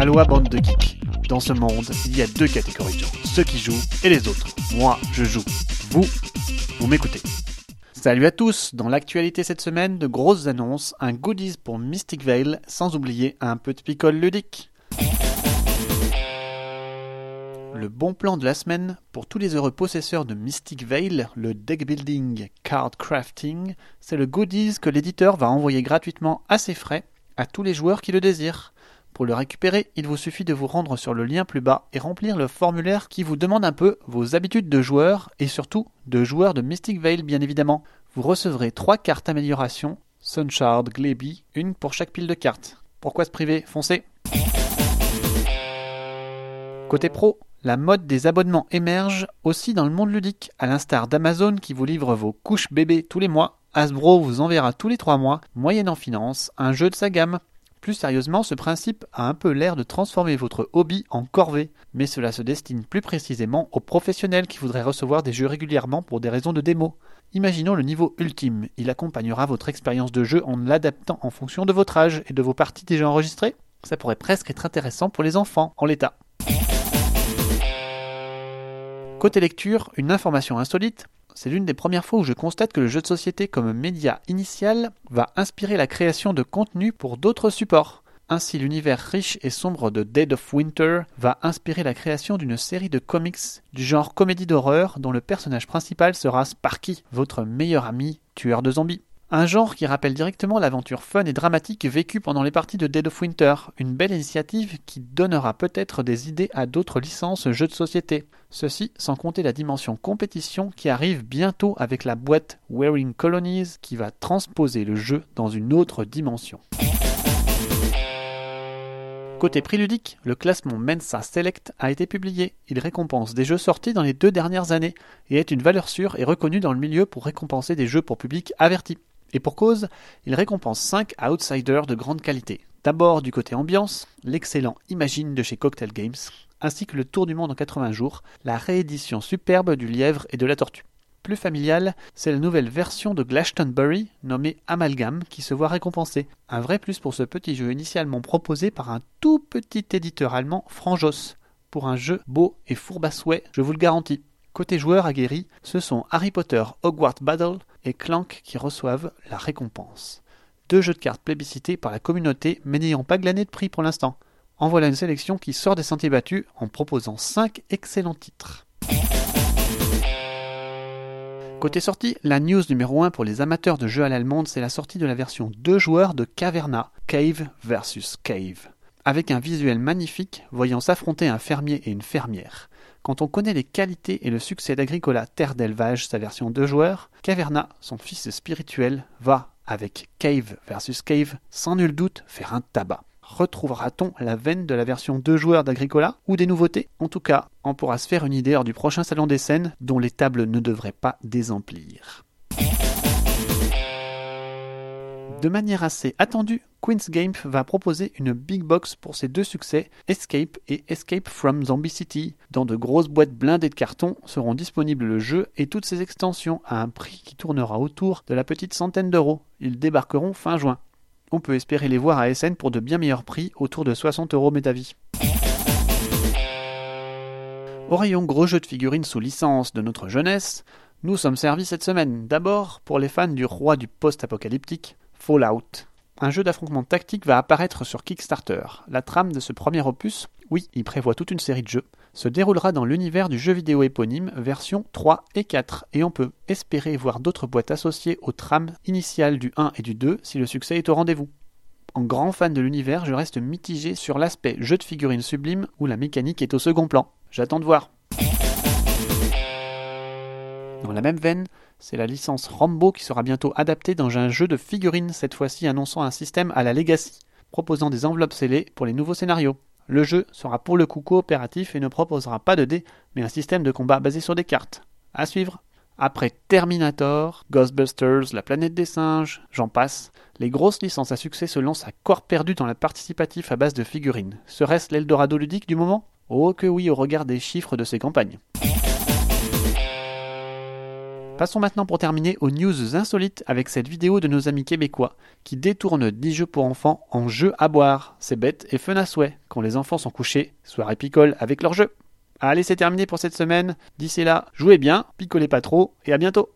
Aloha bande de geeks. Dans ce monde, il y a deux catégories de gens, ceux qui jouent et les autres. Moi, je joue. Vous, vous m'écoutez. Salut à tous Dans l'actualité cette semaine, de grosses annonces, un goodies pour Mystic Veil, sans oublier un peu de picole ludique. Le bon plan de la semaine, pour tous les heureux possesseurs de Mystic Veil, le deck building card crafting, c'est le goodies que l'éditeur va envoyer gratuitement à ses frais à tous les joueurs qui le désirent. Pour le récupérer, il vous suffit de vous rendre sur le lien plus bas et remplir le formulaire qui vous demande un peu vos habitudes de joueur et surtout de joueur de Mystic Veil bien évidemment. Vous recevrez trois cartes amélioration, Sunshard, Gleby, une pour chaque pile de cartes. Pourquoi se priver? Foncez Côté pro, la mode des abonnements émerge aussi dans le monde ludique, à l'instar d'Amazon qui vous livre vos couches bébés tous les mois. Hasbro vous enverra tous les trois mois, moyennant finance, un jeu de sa gamme. Plus sérieusement, ce principe a un peu l'air de transformer votre hobby en corvée, mais cela se destine plus précisément aux professionnels qui voudraient recevoir des jeux régulièrement pour des raisons de démo. Imaginons le niveau ultime, il accompagnera votre expérience de jeu en l'adaptant en fonction de votre âge et de vos parties déjà enregistrées Ça pourrait presque être intéressant pour les enfants, en l'état. Côté lecture, une information insolite, c'est l'une des premières fois où je constate que le jeu de société comme média initial va inspirer la création de contenu pour d'autres supports. Ainsi, l'univers riche et sombre de Dead of Winter va inspirer la création d'une série de comics du genre comédie d'horreur dont le personnage principal sera Sparky, votre meilleur ami tueur de zombies. Un genre qui rappelle directement l'aventure fun et dramatique vécue pendant les parties de Dead of Winter, une belle initiative qui donnera peut-être des idées à d'autres licences jeux de société. Ceci sans compter la dimension compétition qui arrive bientôt avec la boîte Wearing Colonies qui va transposer le jeu dans une autre dimension. Côté prix ludique, le classement Mensa Select a été publié. Il récompense des jeux sortis dans les deux dernières années et est une valeur sûre et reconnue dans le milieu pour récompenser des jeux pour public averti. Et pour cause, il récompense 5 outsiders de grande qualité. D'abord du côté ambiance, l'excellent Imagine de chez Cocktail Games, ainsi que le Tour du monde en 80 jours, la réédition superbe du lièvre et de la tortue. Plus familiale, c'est la nouvelle version de Glastonbury nommée Amalgam qui se voit récompensée. Un vrai plus pour ce petit jeu initialement proposé par un tout petit éditeur allemand, Franjos. Pour un jeu beau et fourbe à souhait, je vous le garantis. Côté joueurs aguerris, ce sont Harry Potter Hogwarts Battle et Clank qui reçoivent la récompense. Deux jeux de cartes plébiscités par la communauté mais n'ayant pas glané de prix pour l'instant. En voilà une sélection qui sort des sentiers battus en proposant 5 excellents titres. Côté sortie, la news numéro 1 pour les amateurs de jeux à l'allemande, c'est la sortie de la version 2 joueurs de Caverna, Cave vs Cave. Avec un visuel magnifique, voyant s'affronter un fermier et une fermière. Quand on connaît les qualités et le succès d'Agricola Terre d'élevage, sa version 2 joueurs, Caverna, son fils spirituel, va, avec Cave vs Cave, sans nul doute faire un tabac. Retrouvera-t-on la veine de la version 2 joueurs d'Agricola ou des nouveautés? En tout cas, on pourra se faire une idée lors du prochain salon des scènes dont les tables ne devraient pas désemplir. De manière assez attendue, Queen's Game va proposer une big box pour ses deux succès, Escape et Escape from Zombie City. Dans de grosses boîtes blindées de carton seront disponibles le jeu et toutes ses extensions à un prix qui tournera autour de la petite centaine d'euros. Ils débarqueront fin juin. On peut espérer les voir à SN pour de bien meilleurs prix, autour de 60 euros métavis. Au rayon gros jeux de figurines sous licence de notre jeunesse, nous sommes servis cette semaine d'abord pour les fans du roi du post-apocalyptique, Fallout. Un jeu d'affrontement tactique va apparaître sur Kickstarter. La trame de ce premier opus, oui, il prévoit toute une série de jeux, se déroulera dans l'univers du jeu vidéo éponyme version 3 et 4, et on peut espérer voir d'autres boîtes associées aux trames initiales du 1 et du 2 si le succès est au rendez-vous. En grand fan de l'univers, je reste mitigé sur l'aspect jeu de figurines sublime où la mécanique est au second plan. J'attends de voir. Dans la même veine, c'est la licence Rambo qui sera bientôt adaptée dans un jeu de figurines, cette fois-ci annonçant un système à la Legacy, proposant des enveloppes scellées pour les nouveaux scénarios. Le jeu sera pour le coup coopératif et ne proposera pas de dés, mais un système de combat basé sur des cartes. À suivre. Après Terminator, Ghostbusters, La planète des singes, j'en passe, les grosses licences à succès se lancent à corps perdu dans la participatif à base de figurines. Serait-ce l'Eldorado ludique du moment? Oh que oui au regard des chiffres de ces campagnes. Passons maintenant pour terminer aux news insolites avec cette vidéo de nos amis québécois qui détournent 10 jeux pour enfants en jeux à boire. C'est bête et fun à souhait. Quand les enfants sont couchés, soirée picole avec leurs jeux. Allez, c'est terminé pour cette semaine. D'ici là, jouez bien, picolez pas trop et à bientôt.